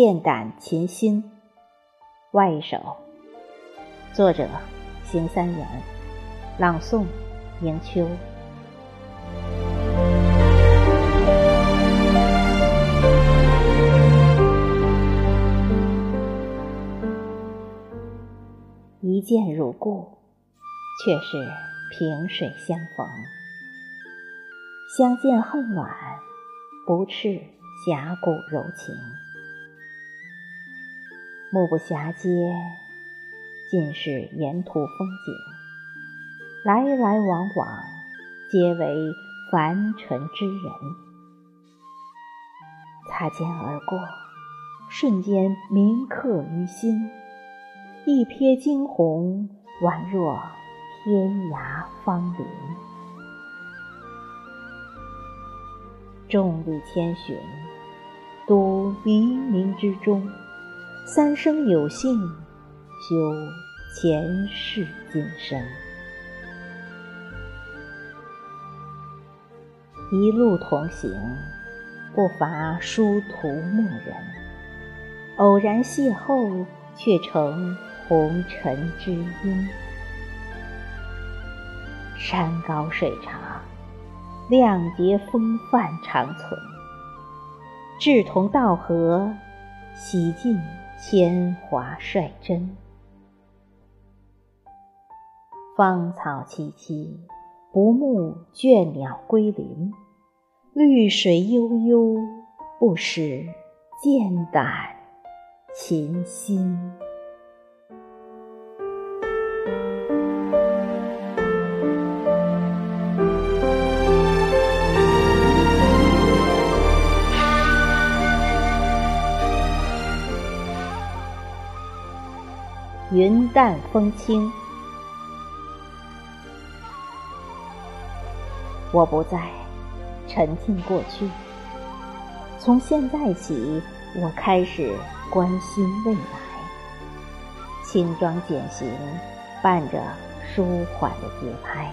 剑胆琴心，外一首。作者：邢三元，朗诵：迎秋。一见如故，却是萍水相逢。相见恨晚，不斥侠骨柔情。目不暇接，尽是沿途风景。来来往往，皆为凡尘之人。擦肩而过，瞬间铭刻于心。一瞥惊鸿，宛若天涯芳邻。众里千寻，独黎明之中。三生有幸，修前世今生。一路同行，不乏殊途陌人。偶然邂逅，却成红尘知音。山高水长，亮节风范长存。志同道合，洗尽。铅华率真，芳草萋萋，不慕倦鸟归林；绿水悠悠，不识剑胆琴心。云淡风轻，我不再沉浸过去。从现在起，我开始关心未来。轻装简行，伴着舒缓的节拍，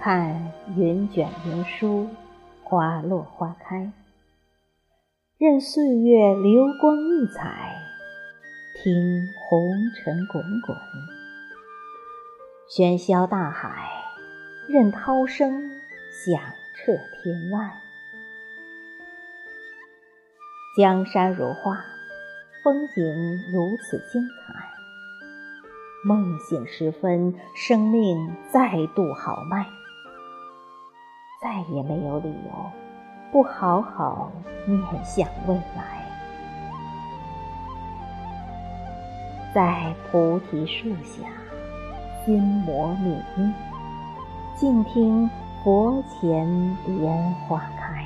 看云卷云舒，花落花开，任岁月流光溢彩。听红尘滚滚，喧嚣大海，任涛声响彻天外。江山如画，风景如此精彩。梦醒时分，生命再度豪迈，再也没有理由不好好面向未来。在菩提树下，心摩泯灭，静听佛前莲花开。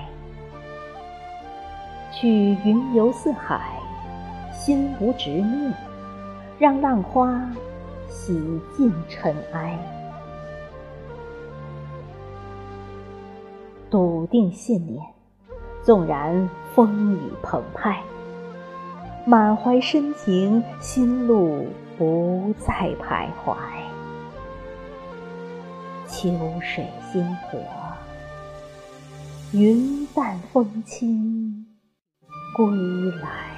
去云游四海，心无执念，让浪花洗尽尘埃。笃定信念，纵然风雨澎湃。满怀深情，心路不再徘徊。秋水星河，云淡风轻，归来。